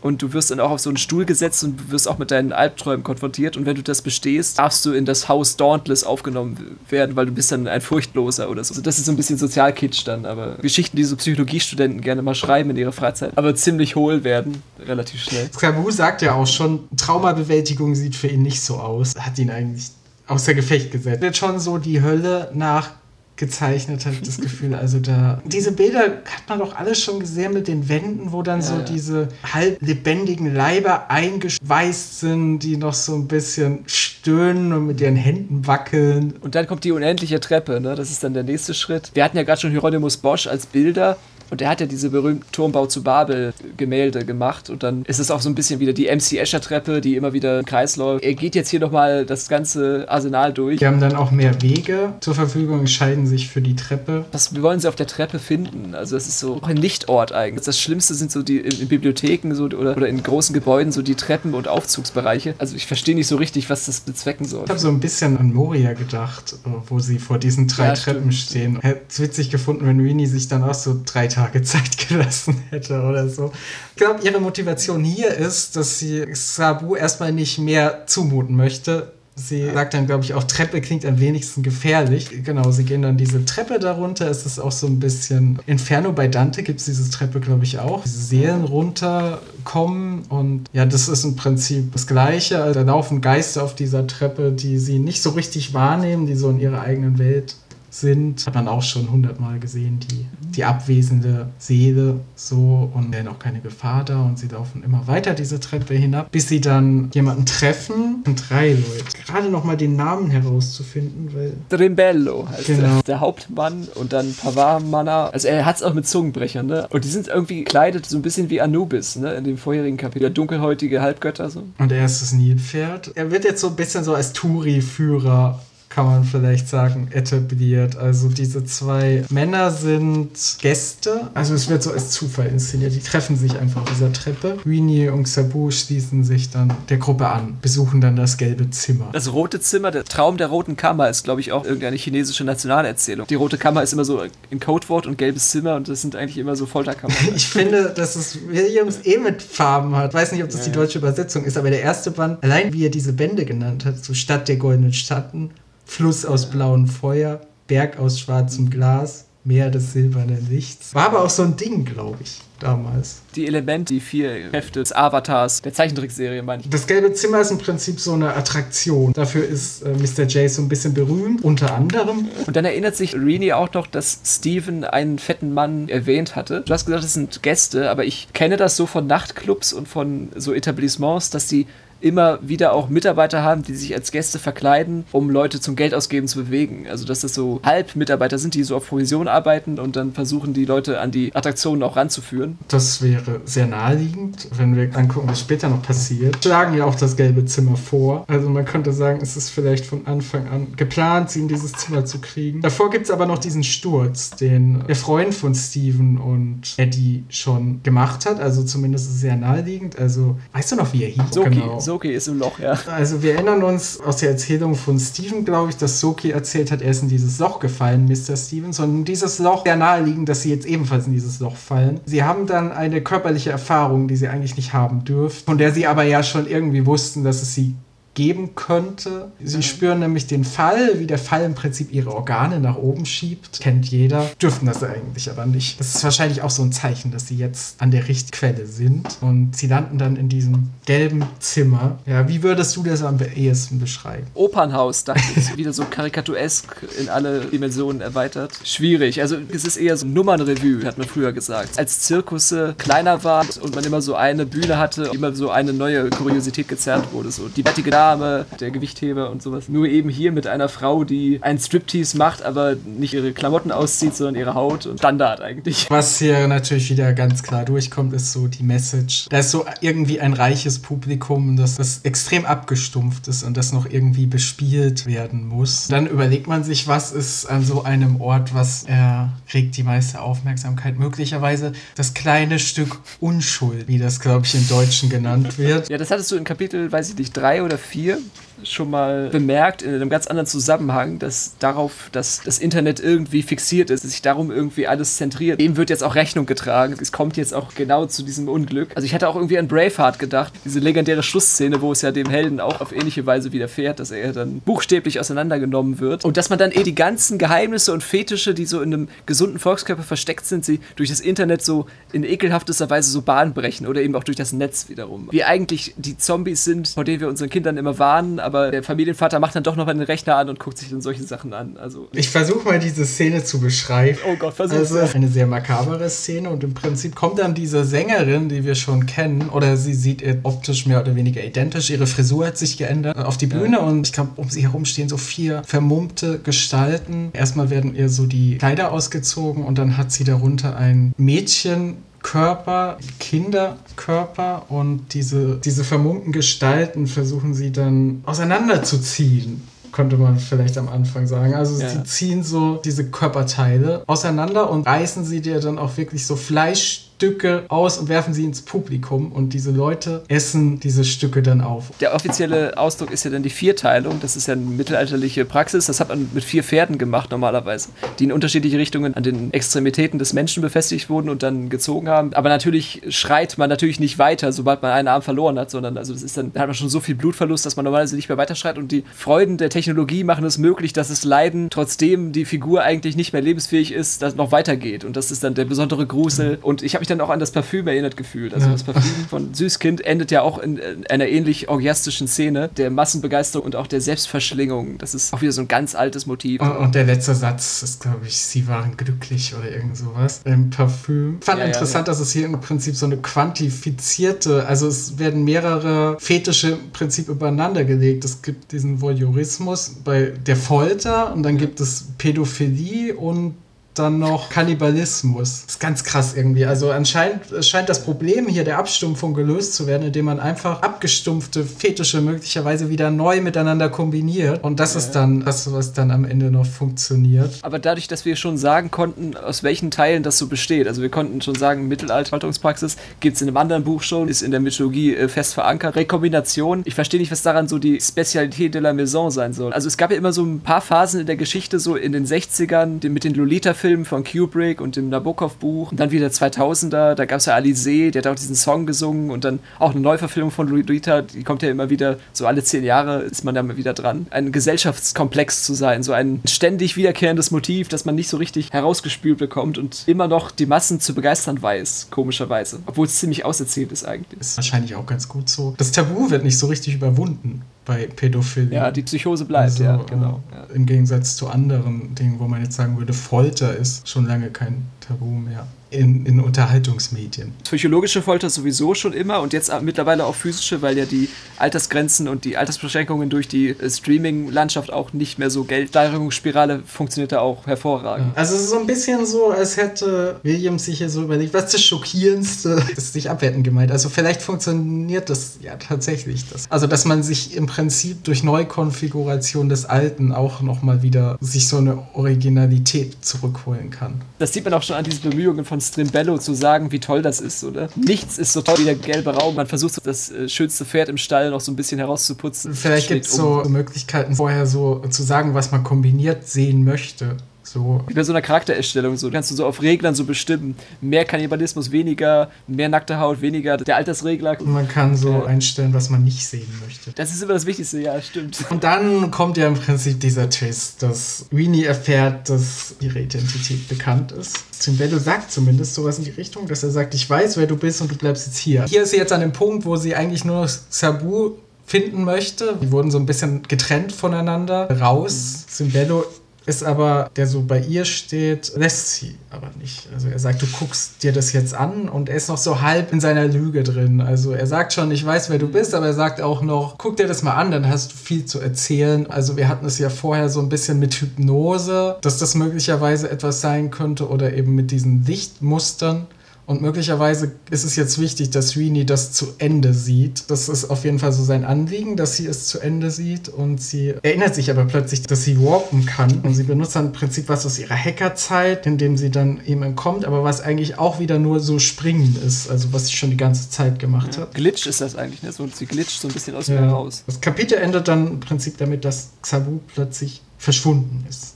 Und du wirst dann auch auf so einen Stuhl gesetzt und wirst auch mit deinen Albträumen konfrontiert. Und wenn du das bestehst, darfst du in das Haus Dauntless aufgenommen werden, weil du bist dann ein Furchtloser oder so. Also das ist so ein bisschen Sozialkitsch dann, aber Geschichten, die so Psychologiestudenten gerne mal schreiben in ihrer Freizeit, aber ziemlich hohl werden, relativ schnell. Sabu sagt ja auch schon, Traumabewältigung sieht für ihn nicht so aus. Hat ihn eigentlich außer Gefecht gesetzt. Wird schon so die Hölle nachgezeichnet, habe ich das Gefühl. Also da. Diese Bilder hat man doch alles schon gesehen mit den Wänden, wo dann Ja, so ja. diese halb lebendigen Leiber eingeschweißt sind, die noch so ein bisschen stöhnen und mit ihren Händen wackeln. Und dann kommt die unendliche Treppe, ne? Das ist dann der nächste Schritt. Wir hatten ja gerade schon Hieronymus Bosch als Bilder. Und der hat ja diese berühmten Turmbau zu Babel Gemälde gemacht. Und dann ist es auch so ein bisschen wieder die MC Escher Treppe, die immer wieder im Kreis läuft. Er geht jetzt hier nochmal das ganze Arsenal durch. Wir haben dann auch mehr Wege zur Verfügung, entscheiden sich für die Treppe. Was, wir wollen sie auf der Treppe finden. Also es ist so ein Lichtort eigentlich. Das Schlimmste sind so die in, in Bibliotheken so, oder, oder in großen Gebäuden so die Treppen und Aufzugsbereiche. Also ich verstehe nicht so richtig, was das bezwecken soll. Ich habe so ein bisschen an Moria gedacht, äh, wo sie vor diesen drei Ja, Treppen stimmt. stehen. Hätte es witzig gefunden, wenn Rini sich dann auch so drei Tage Zeit gelassen hätte oder so. Ich glaube, ihre Motivation hier ist, dass sie Sabu erstmal nicht mehr zumuten möchte. Sie sagt dann, glaube ich, auch Treppe klingt am wenigsten gefährlich. Genau, sie gehen dann diese Treppe darunter. Es ist auch so ein bisschen Inferno bei Dante gibt es diese Treppe, glaube ich, auch. Diese Seelen runterkommen und ja, das ist im Prinzip das Gleiche. Also, da laufen Geister auf dieser Treppe, die sie nicht so richtig wahrnehmen, die so in ihrer eigenen Welt sind. Hat man auch schon hundertmal gesehen, die, die abwesende Seele so und werden auch keine Gefahr da und sie laufen immer weiter diese Treppe hinab, bis sie dann jemanden treffen. Und drei Leute. Gerade noch mal den Namen herauszufinden, weil Drimbello heißt Genau. der, der Hauptmann und dann Pavar-Manna. Also er hat es auch mit Zungenbrechern, ne? Und die sind irgendwie gekleidet so ein bisschen wie Anubis, ne? In dem vorherigen Kapitel. Der dunkelhäutige Halbgötter so. Und er ist das Nilpferd. Er wird jetzt so ein bisschen so als Touri-Führer kann man vielleicht sagen, etabliert. Also diese zwei Männer sind Gäste. Also es wird so als Zufall inszeniert. Die treffen sich einfach auf dieser Treppe. Rini und Sabu schließen sich dann der Gruppe an, besuchen dann das gelbe Zimmer. Das rote Zimmer, der Traum der roten Kammer ist, glaube ich, auch irgendeine chinesische Nationalerzählung. Die rote Kammer ist immer so ein Codewort und gelbes Zimmer und das sind eigentlich immer so Folterkammern. Ich finde, dass es Williams eh mit Farben hat. Ich weiß nicht, ob das die deutsche Übersetzung ist, aber der erste Band, allein wie er diese Bände genannt hat, so Stadt der goldenen Schatten, Fluss aus blauem Feuer, Berg aus schwarzem Glas, Meer des silbernen Lichts. War aber auch so ein Ding, glaube ich, damals. Die Elemente, die vier Kräfte des Avatars, der Zeichentrickserie, meine ich. Das gelbe Zimmer ist im Prinzip so eine Attraktion. Dafür ist äh, Mr. J so ein bisschen berühmt, unter anderem. Und dann erinnert sich Rini auch noch, dass Steven einen fetten Mann erwähnt hatte. Du hast gesagt, das sind Gäste, aber ich kenne das so von Nachtclubs und von so Etablissements, dass die immer wieder auch Mitarbeiter haben, die sich als Gäste verkleiden, um Leute zum Geldausgeben zu bewegen. Also dass das so Halbmitarbeiter sind, die so auf Provision arbeiten und dann versuchen die Leute an die Attraktionen auch ranzuführen. Das wäre sehr naheliegend, wenn wir angucken, was später noch passiert. Schlagen ja auch das gelbe Zimmer vor. Also man könnte sagen, es ist vielleicht von Anfang an geplant, sie in dieses Zimmer zu kriegen. Davor gibt es aber noch diesen Sturz, den der Freund von Steven und Eddie schon gemacht hat. Also zumindest ist es sehr naheliegend. Also weißt du noch, wie er hieß? Soki, genau. Soki ist im Loch, ja. Also wir erinnern uns aus der Erzählung von Steven, glaube ich, dass Soki erzählt hat, er ist in dieses Loch gefallen, Mr. Stevens. Und dieses Loch sehr naheliegend, dass sie jetzt ebenfalls in dieses Loch fallen. Sie haben dann eine körperliche Erfahrung, die sie eigentlich nicht haben dürfen, von der sie aber ja schon irgendwie wussten, dass es sie geben könnte. Sie mhm. spüren nämlich den Fall, wie der Fall im Prinzip ihre Organe nach oben schiebt. Kennt jeder. Dürften das eigentlich aber nicht. Das ist wahrscheinlich auch so ein Zeichen, dass sie jetzt an der Richtquelle sind. Und sie landen dann in diesem gelben Zimmer. Ja, wie würdest du das am ehesten beschreiben? Opernhaus, dachte ich. Wieder so karikaturesk in alle Dimensionen erweitert. Schwierig. Also es ist eher so ein Nummernrevue, hat man früher gesagt. Als Zirkusse kleiner waren und man immer so eine Bühne hatte, immer so eine neue Kuriosität gezerrt wurde. So die bärtige Dame, der Gewichtheber und sowas. Nur eben hier mit einer Frau, die einen Striptease macht, aber nicht ihre Klamotten auszieht, sondern ihre Haut und Standard eigentlich. Was hier natürlich wieder ganz klar durchkommt, ist so die Message. Da ist so irgendwie ein reiches Publikum, das, das extrem abgestumpft ist und das noch irgendwie bespielt werden muss. Dann überlegt man sich, was ist an so einem Ort, was erregt die meiste Aufmerksamkeit? Möglicherweise das kleine Stück Unschuld, wie das, glaube ich, im Deutschen genannt wird. Ja, das hattest du in Kapitel, weiß ich nicht, drei oder vier fotografia schon mal bemerkt in einem ganz anderen Zusammenhang, dass darauf, dass das Internet irgendwie fixiert ist, sich darum irgendwie alles zentriert. Dem wird jetzt auch Rechnung getragen. Es kommt jetzt auch genau zu diesem Unglück. Also ich hatte auch irgendwie an Braveheart gedacht, diese legendäre Schlussszene, wo es ja dem Helden auch auf ähnliche Weise widerfährt, dass er dann buchstäblich auseinandergenommen wird und dass man dann eh die ganzen Geheimnisse und Fetische, die so in einem gesunden Volkskörper versteckt sind, sie durch das Internet so in ekelhaftester Weise so Bahn brechen oder eben auch durch das Netz wiederum. Wie eigentlich die Zombies sind, vor denen wir unseren Kindern immer warnen, aber der Familienvater macht dann doch noch mal den Rechner an und guckt sich dann solche Sachen an. Also ich versuche mal diese Szene zu beschreiben. Oh Gott, versuch Also eine sehr makabere Szene und im Prinzip kommt dann diese Sängerin, die wir schon kennen, oder sie sieht optisch mehr oder weniger identisch. Ihre Frisur hat sich geändert auf die Bühne ja. und ich glaube, um sie herum stehen so vier vermummte Gestalten. Erstmal werden ihr so die Kleider ausgezogen und dann hat sie darunter ein Mädchen Körper, Kinderkörper und diese, diese vermummten Gestalten versuchen sie dann auseinanderzuziehen könnte man vielleicht am Anfang sagen. Also ja. sie ziehen so diese Körperteile auseinander und reißen sie dir dann auch wirklich so Fleisch Stücke aus und werfen sie ins Publikum und diese Leute essen diese Stücke dann auf. Der offizielle Ausdruck ist ja dann die Vierteilung. Das ist ja eine mittelalterliche Praxis. Das hat man mit vier Pferden gemacht normalerweise, die in unterschiedliche Richtungen an den Extremitäten des Menschen befestigt wurden und dann gezogen haben. Aber natürlich schreit man natürlich nicht weiter, sobald man einen Arm verloren hat, sondern also das ist dann da hat man schon so viel Blutverlust, dass man normalerweise nicht mehr weiterschreit und die Freuden der Technologie machen es möglich, dass es Leiden, trotzdem die Figur eigentlich nicht mehr lebensfähig ist, das noch weitergeht und das ist dann der besondere Grusel und ich habe mich dann auch an das Parfüm erinnert gefühlt. Also ja. das Parfüm von Süßkind endet ja auch in, in, einer ähnlich orgiastischen Szene der Massenbegeisterung und auch der Selbstverschlingung. Das ist auch wieder so ein ganz altes Motiv. Und, und der letzte Satz ist, glaube ich, sie waren glücklich oder irgend sowas im Parfüm. Ich fand ja, interessant, ja, dass es hier im Prinzip so eine quantifizierte, also es werden mehrere Fetische im Prinzip übereinander gelegt. Es gibt diesen Voyeurismus bei der Folter und dann gibt es Pädophilie und dann noch Kannibalismus. Das ist ganz krass irgendwie. Also anscheinend scheint das Problem hier der Abstumpfung gelöst zu werden, indem man einfach abgestumpfte Fetische möglicherweise wieder neu miteinander kombiniert. Und das ist dann das, was dann am Ende noch funktioniert. Aber dadurch, dass wir schon sagen konnten, aus welchen Teilen das so besteht, also wir konnten schon sagen, Mittelalterhaltungspraxis gibt es in einem anderen Buch schon, ist in der Mythologie äh, fest verankert. Rekombination, ich verstehe nicht, was daran so die Spezialität de la Maison sein soll. Also es gab ja immer so ein paar Phasen in der Geschichte, so in den 60ern, den- mit den Lolita-Filmen von Kubrick und dem Nabokov-Buch und dann wieder 2000er, da gab es ja Alice, der hat auch diesen Song gesungen und dann auch eine Neuverfilmung von Lolita, die kommt ja immer wieder, so alle zehn Jahre ist man da mal wieder dran. Ein Gesellschaftskomplex zu sein, so ein ständig wiederkehrendes Motiv, das man nicht so richtig herausgespült bekommt und immer noch die Massen zu begeistern weiß, komischerweise. Obwohl es ziemlich auserzählt ist eigentlich. Ist wahrscheinlich auch ganz gut so. Das Tabu wird nicht so richtig überwunden bei Pädophilie. Ja, die Psychose bleibt, Also, ja, genau. äh. Im Gegensatz zu anderen Dingen, wo man jetzt sagen würde, Folter ist schon lange kein Tabu mehr. In, in Unterhaltungsmedien. Psychologische Folter sowieso schon immer und jetzt mittlerweile auch physische, weil ja die Altersgrenzen und die Altersbeschränkungen durch die äh, Streaming-Landschaft auch nicht mehr so Geld. Steigerungsspirale funktioniert da auch hervorragend. Also es ist so ein bisschen so, als hätte Williams sich hier so überlegt, was ist das Schockierendste? Das ist nicht abwertend gemeint. Also vielleicht funktioniert das ja tatsächlich. Das. Also dass man sich im Prinzip durch Neukonfiguration des Alten auch nochmal wieder sich so eine Originalität zurückholen kann. Das sieht man auch schon an diesen Bemühungen von Strimbello zu sagen, wie toll das ist, oder? Nichts ist so toll wie der gelbe Raum. Man versucht so das äh, schönste Pferd im Stall noch so ein bisschen herauszuputzen. Vielleicht gibt es so um. Möglichkeiten, vorher so zu sagen, was man kombiniert sehen möchte. So. Wie bei so einer Charaktererstellung, so kannst du so auf Reglern so bestimmen. Mehr Kannibalismus, weniger, mehr nackte Haut, weniger. Der Altersregler. Und man kann so einstellen, was man nicht sehen möchte. Das ist immer das Wichtigste, ja, stimmt. Und dann kommt ja im Prinzip dieser Twist, dass Weenie erfährt, dass ihre Identität bekannt ist. Timbello sagt zumindest sowas in die Richtung, dass er sagt, ich weiß, wer du bist und du bleibst jetzt hier. Hier ist sie jetzt an dem Punkt, wo sie eigentlich nur noch Sabu finden möchte. Die wurden so ein bisschen getrennt voneinander, raus. Simbello ist aber, der so bei ihr steht, lässt sie aber nicht. Also er sagt, du guckst dir das jetzt an und er ist noch so halb in seiner Lüge drin. Also er sagt schon, ich weiß, wer du bist, aber er sagt auch noch, guck dir das mal an, dann hast du viel zu erzählen. Also wir hatten es ja vorher so ein bisschen mit Hypnose, dass das möglicherweise etwas sein könnte oder eben mit diesen Lichtmustern. Und möglicherweise ist es jetzt wichtig, dass Sweeney das zu Ende sieht. Das ist auf jeden Fall so sein Anliegen, dass sie es zu Ende sieht. Und sie erinnert sich aber plötzlich, dass sie warpen kann. Und sie benutzt dann im Prinzip was aus ihrer Hackerzeit, indem sie dann eben entkommt, aber was eigentlich auch wieder nur so springen ist. Also was sie schon die ganze Zeit gemacht hat. Glitch ist das eigentlich, ne? So, sie glitscht so ein bisschen aus mir Ja. raus. Das Kapitel endet dann im Prinzip damit, dass Xabu plötzlich verschwunden ist.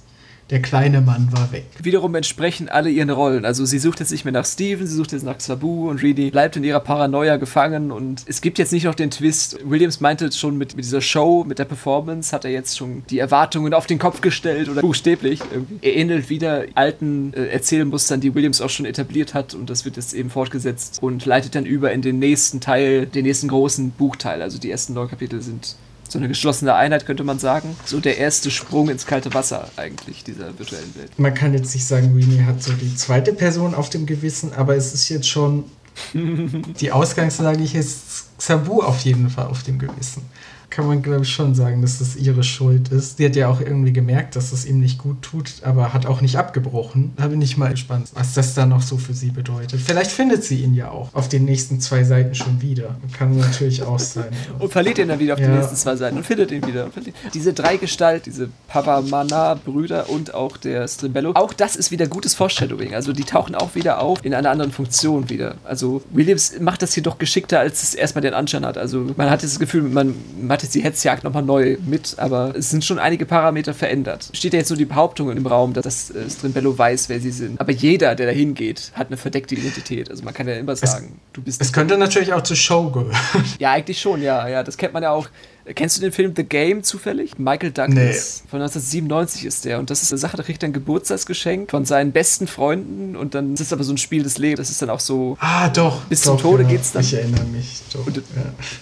Der kleine Mann war weg. Wiederum entsprechen alle ihren Rollen. Also sie sucht jetzt nicht mehr nach Steven, sie sucht jetzt nach Sabu und Reedy bleibt in ihrer Paranoia gefangen und es gibt jetzt nicht noch den Twist. Williams meinte schon mit, mit dieser Show, mit der Performance, hat er jetzt schon die Erwartungen auf den Kopf gestellt oder buchstäblich. Er ähnelt wieder alten äh, Erzählmustern, die Williams auch schon etabliert hat und das wird jetzt eben fortgesetzt und leitet dann über in den nächsten Teil, den nächsten großen Buchteil. Also die ersten neun Kapitel sind so eine geschlossene Einheit, könnte man sagen. So der erste Sprung ins kalte Wasser eigentlich dieser virtuellen Welt. Man kann jetzt nicht sagen, Weenie hat so die zweite Person auf dem Gewissen, aber es ist jetzt schon die Ausgangslage hier ist Sabu auf jeden Fall auf dem Gewissen. Kann man, glaube ich, schon sagen, dass das ihre Schuld ist. Sie hat ja auch irgendwie gemerkt, dass es ihm nicht gut tut, aber hat auch nicht abgebrochen. Da bin ich mal gespannt, was das dann noch so für sie bedeutet. Vielleicht findet sie ihn ja auch auf den nächsten zwei Seiten schon wieder. Kann natürlich auch sein. Und verliert ihn dann wieder auf Ja. nächsten zwei Seiten und findet ihn wieder. Diese Dreigestalt, diese Pavamana-Brüder und auch der Strimbello, auch das ist wieder gutes Foreshadowing. Also die tauchen auch wieder auf in einer anderen Funktion wieder. Also Williams macht das hier doch geschickter, als es erstmal den Anschein hat. Also man hat das Gefühl, man, man hat jetzt die Hetzjagd nochmal neu mit, aber es sind schon einige Parameter verändert. Steht ja jetzt so die Behauptung im Raum, dass das äh, Strimbello weiß, wer sie sind. Aber jeder, der da hingeht, hat eine verdeckte Identität. Also man kann ja immer sagen, du bist Es könnte natürlich auch zur Show gehören. ja, eigentlich schon, ja, ja. Das kennt man ja auch. Kennst du den Film The Game zufällig? Michael Douglas. Von 1997 ist der. Und das ist eine Sache, da kriegt er ein Geburtstagsgeschenk von seinen besten Freunden. Und dann ist es aber so ein Spiel des Lebens. Das ist dann auch so. Ah, doch. Bis doch, zum Tode ja. geht's dann. Ich erinnere mich. Doch, Und- ja.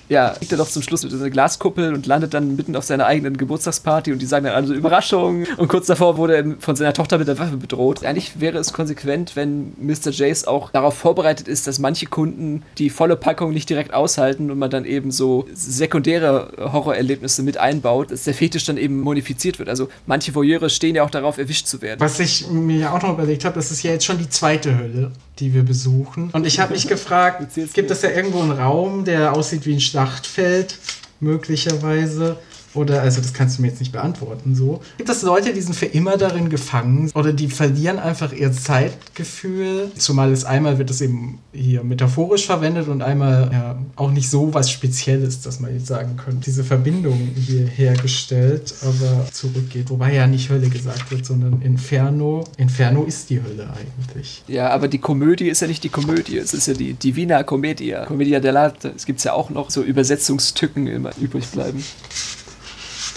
Ja, kriegt er doch zum Schluss mit so einer Glaskuppel und landet dann mitten auf seiner eigenen Geburtstagsparty. Und die sagen dann alle so Überraschung. Und kurz davor wurde er von seiner Tochter mit der Waffe bedroht. Eigentlich wäre es konsequent, wenn Mr. Jace auch darauf vorbereitet ist, dass manche Kunden die volle Packung nicht direkt aushalten und man dann eben so sekundäre Horrorerlebnisse mit einbaut, dass der Fetisch dann eben modifiziert wird. Also manche Voyeure stehen ja auch darauf, erwischt zu werden. Was ich mir auch noch überlegt habe, das ist ja jetzt schon die zweite Hölle, die wir besuchen. Und ich habe mich gefragt, gibt es ja irgendwo einen Raum, der aussieht wie ein Schlachtfeld, möglicherweise? Oder, also das kannst du mir jetzt nicht beantworten, so. Gibt es Leute, die sind für immer darin gefangen oder die verlieren einfach ihr Zeitgefühl? Zumal es einmal wird es eben hier metaphorisch verwendet und einmal ja auch nicht so was Spezielles, dass man jetzt sagen könnte. Diese Verbindung hier hergestellt, aber zurückgeht. Wobei ja nicht Hölle gesagt wird, sondern Inferno. Inferno ist die Hölle eigentlich. Ja, aber die Komödie ist ja nicht die Komödie, es ist ja die Divina Commedia. Commedia dell'arte. Es gibt ja auch noch so Übersetzungstücken immer übrig bleiben.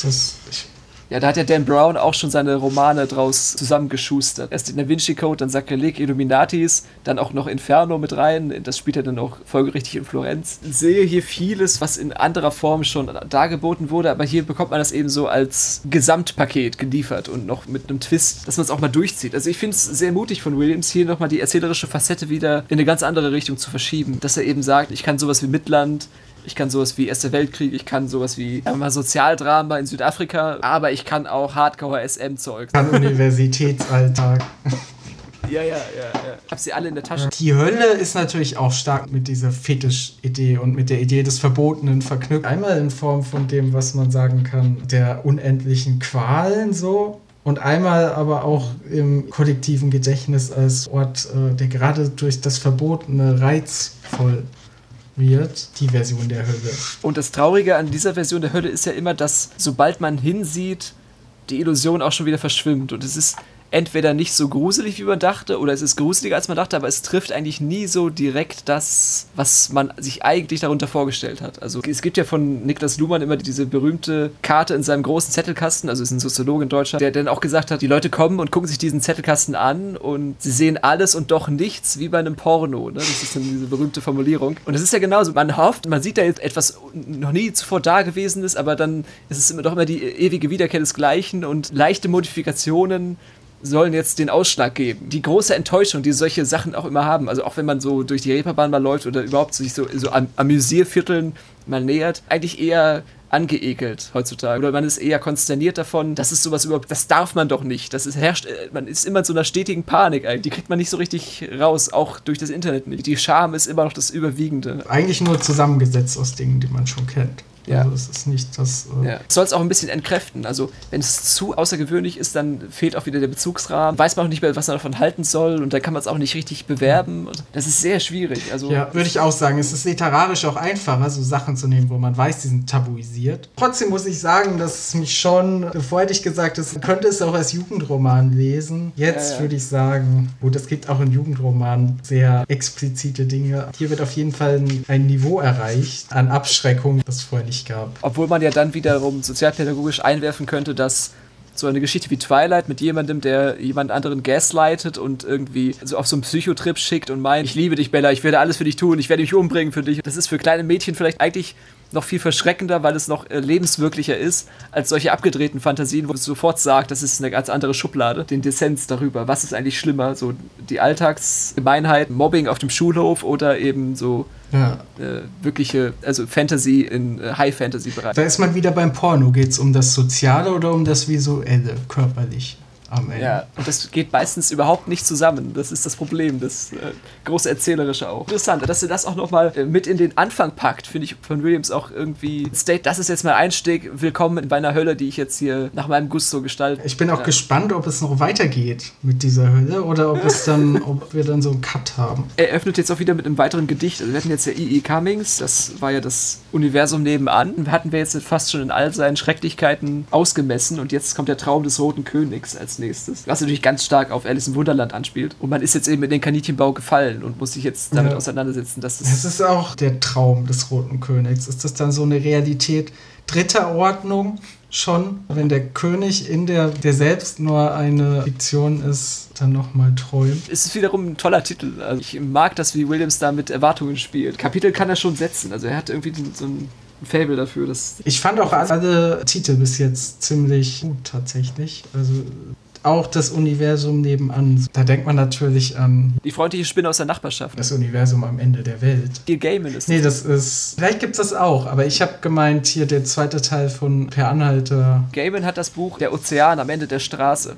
Das, ich, Ja, da hat ja Dan Brown auch schon seine Romane draus zusammengeschustert. Erst den Da Vinci Code, dann Sakrileg, Illuminatis, dann auch noch Inferno mit rein. Das spielt er dann auch folgerichtig in Florenz. Ich sehe hier vieles, was in anderer Form schon dargeboten wurde, aber hier bekommt man das eben so als Gesamtpaket geliefert und noch mit einem Twist, dass man es auch mal durchzieht. Also ich finde es sehr mutig von Williams, hier nochmal die erzählerische Facette wieder in eine ganz andere Richtung zu verschieben. Dass er eben sagt, ich kann sowas wie Midland, ich kann sowas wie Erster Weltkrieg, ich kann sowas wie wir mal Sozialdrama in Südafrika, aber ich kann auch Hardcore-SM-Zeug. kann Universitätsalltag. Ja, ja, ja, ja. Ich hab sie alle in der Tasche. Die Hölle ist natürlich auch stark mit dieser Fetisch-Idee und mit der Idee des Verbotenen verknüpft. Einmal in Form von dem, was man sagen kann, der unendlichen Qualen so. Und einmal aber auch im kollektiven Gedächtnis als Ort, äh, der gerade durch das Verbotene reizvoll wird. Die Version der Hölle. Und das Traurige an dieser Version der Hölle ist ja immer, dass sobald man hinsieht, die Illusion auch schon wieder verschwimmt. Und es ist entweder nicht so gruselig, wie man dachte, oder es ist gruseliger, als man dachte, aber es trifft eigentlich nie so direkt das, was man sich eigentlich darunter vorgestellt hat. Also es gibt ja von Niklas Luhmann immer diese berühmte Karte in seinem großen Zettelkasten, also ist ein Soziologe in Deutschland, der dann auch gesagt hat, die Leute kommen und gucken sich diesen Zettelkasten an und sie sehen alles und doch nichts, wie bei einem Porno. Ne? Das ist dann diese berühmte Formulierung. Und es ist ja genauso, man hofft, man sieht da jetzt etwas noch nie zuvor da gewesen ist, aber dann ist es immer doch immer die ewige Wiederkehr des Gleichen und leichte Modifikationen sollen jetzt den Ausschlag geben. Die große Enttäuschung, die solche Sachen auch immer haben, also auch wenn man so durch die Reeperbahn mal läuft oder überhaupt sich so, so am Amüsiervierteln mal nähert, eigentlich eher angeekelt heutzutage. Oder man ist eher konsterniert davon, dass es sowas überhaupt, das darf man doch nicht. Das ist, herrscht, äh, man ist immer in so einer stetigen Panik eigentlich. Die kriegt man nicht so richtig raus, auch durch das Internet nicht. Die Scham ist immer noch das Überwiegende. Eigentlich nur zusammengesetzt aus Dingen, die man schon kennt. Ja. Also es ist nicht das. Äh, Ja. Soll es auch ein bisschen entkräften. Also, wenn es zu außergewöhnlich ist, dann fehlt auch wieder der Bezugsrahmen. Weiß man auch nicht mehr, was man davon halten soll. Und dann kann man es auch nicht richtig bewerben. Das ist sehr schwierig. Also, Ja, würde ich auch sagen. Es ist literarisch auch einfacher, so Sachen zu nehmen, wo man weiß, die sind tabuisiert. Trotzdem muss ich sagen, dass es mich schon, bevor hätte ich gesagt, es könnte es auch als Jugendroman lesen. Jetzt Ja, würde ich sagen, gut, es gibt auch in Jugendromanen sehr explizite Dinge. Hier wird auf jeden Fall ein, ein Niveau erreicht an Abschreckung, das vorher nicht gab. obwohl man ja dann wiederum sozialpädagogisch einwerfen könnte, dass so eine Geschichte wie Twilight mit jemandem, der jemand anderen gaslightet und irgendwie so auf so einen Psychotrip schickt und meint, ich liebe dich, Bella, ich werde alles für dich tun, ich werde dich umbringen für dich. Das ist für kleine Mädchen vielleicht eigentlich noch viel verschreckender, weil es noch äh, lebenswirklicher ist, als solche abgedrehten Fantasien, wo es sofort sagt, das ist eine ganz andere Schublade. Den Dissens darüber, was ist eigentlich schlimmer, so die Alltagsgemeinheit, Mobbing auf dem Schulhof oder eben so Ja. äh, wirkliche, also Fantasy in äh, High-Fantasy-Bereich. Da ist man wieder beim Porno. Geht es um das Soziale oder um das Visuelle, körperliche am Ende? Ja, und das geht meistens überhaupt nicht zusammen. Das ist das Problem, das äh, große Erzählerische auch. Interessant, dass er das auch nochmal äh, mit in den Anfang packt, finde ich von Williams auch irgendwie. State, das ist jetzt mein Einstieg. Willkommen in meiner Hölle, die ich jetzt hier nach meinem Gusto gestalte. Ich bin auch Ja. gespannt, ob es noch weitergeht mit dieser Hölle oder ob es dann, ob wir dann so einen Cut haben. Er öffnet jetzt auch wieder mit einem weiteren Gedicht. Also wir hatten jetzt ja E.E. Cummings, das war ja das Universum nebenan. Hatten wir jetzt fast schon in all seinen Schrecklichkeiten ausgemessen und jetzt kommt der Traum des Roten Königs als nächstes. Was natürlich ganz stark auf Alice im Wunderland anspielt. Und man ist jetzt eben in den Kaninchenbau gefallen und muss sich jetzt damit Ja. auseinandersetzen, dass Es das. ist auch der Traum des Roten Königs. Ist das dann so eine Realität dritter Ordnung schon? Wenn der König in der, der selbst nur eine Fiktion ist, dann nochmal träumt. Es ist wiederum ein toller Titel. Also ich mag das, wie Williams da mit Erwartungen spielt. Kapitel kann er schon setzen. Also er hat irgendwie so ein Fable dafür, Ich fand auch alle Titel bis jetzt ziemlich gut tatsächlich. Also auch das Universum nebenan. Da denkt man natürlich an Die freundliche Spinne aus der Nachbarschaft. das Universum am Ende der Welt. Neil Gaiman ist Nee, das ist. Vielleicht gibt's das auch, aber ich habe gemeint, hier der zweite Teil von Per Anhalter. Gaiman hat das Buch Der Ozean am Ende der Straße.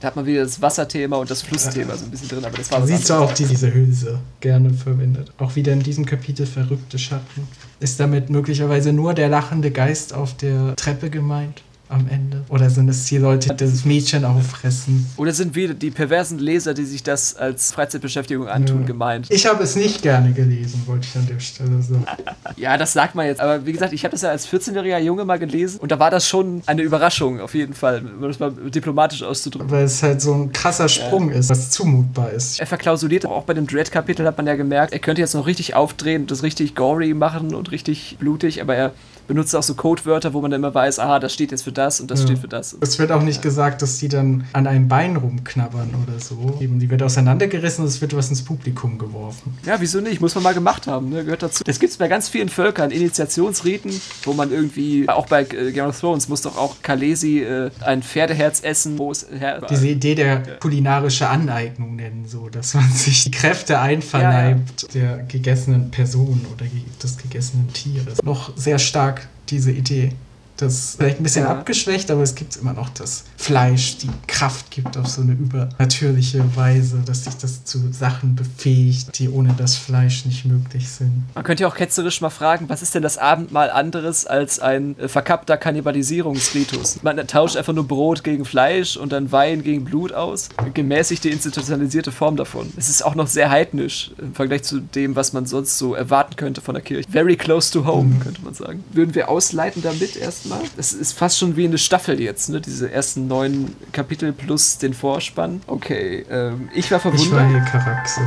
Da hat man wieder das Wasserthema und das Flussthema so ein bisschen drin, aber das war was siehst du auch die, diese Hülse gerne verwendet. Auch wieder in diesem Kapitel verrückte Schatten. Ist damit möglicherweise nur der lachende Geist auf der Treppe gemeint am Ende? Oder sind es die Leute, die das Mädchen auffressen? Oder sind wieder die perversen Leser, die sich das als Freizeitbeschäftigung antun, Ja. gemeint? Ich habe es nicht gerne gelesen, wollte ich an der Stelle sagen. Ja, das sagt man jetzt. Aber wie gesagt, ich habe das ja als 14-jähriger Junge mal gelesen und da war das schon eine Überraschung, auf jeden Fall, um das mal diplomatisch auszudrücken. Weil es halt so ein krasser Sprung ist, was zumutbar ist. Er verklausuliert, aber auch bei dem Dread-Kapitel hat man ja gemerkt, er könnte jetzt noch richtig aufdrehen und das richtig gory machen und richtig blutig, aber er benutzt auch so Codewörter, wo man dann immer weiß, aha, das steht jetzt für das und das Ja. steht für das. Es wird auch nicht gesagt, dass die dann an einem Bein rumknabbern oder so. Eben, die wird auseinandergerissen und es wird was ins Publikum geworfen. Ja, wieso nicht? Muss man mal gemacht haben, ne? gehört dazu. Das gibt es bei ganz vielen Völkern, Initiationsriten, wo man irgendwie, auch bei Game of Thrones muss doch auch Kalesi äh, ein Pferdeherz essen, wo es her Diese Idee der kulinarische Aneignung nennen, so, dass man sich die Kräfte einverleibt der gegessenen Person oder des gegessenen Tieres. Noch sehr stark diese Idee. Das ist vielleicht ein bisschen Ja. abgeschwächt, aber es gibt immer noch das Fleisch, die Kraft gibt auf so eine übernatürliche Weise, dass sich das zu Sachen befähigt, die ohne das Fleisch nicht möglich sind. Man könnte ja auch ketzerisch mal fragen, was ist denn das Abendmahl anderes als ein äh, verkappter Kannibalisierungsritus? Man tauscht einfach nur Brot gegen Fleisch und dann Wein gegen Blut aus. Gemäßigte institutionalisierte Form davon. Es ist auch noch sehr heidnisch im Vergleich zu dem, was man sonst so erwarten könnte von der Kirche. Very close to home, könnte man sagen. Würden wir ausleiten damit Ne? ersten Mal. Ist fast schon wie eine Staffel jetzt, ne? Diese ersten neun Kapitel plus den Vorspann. Okay, ähm, ich war verwundert. Ich war hier Karaxe.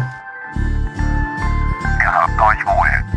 Gehabt euch wohl.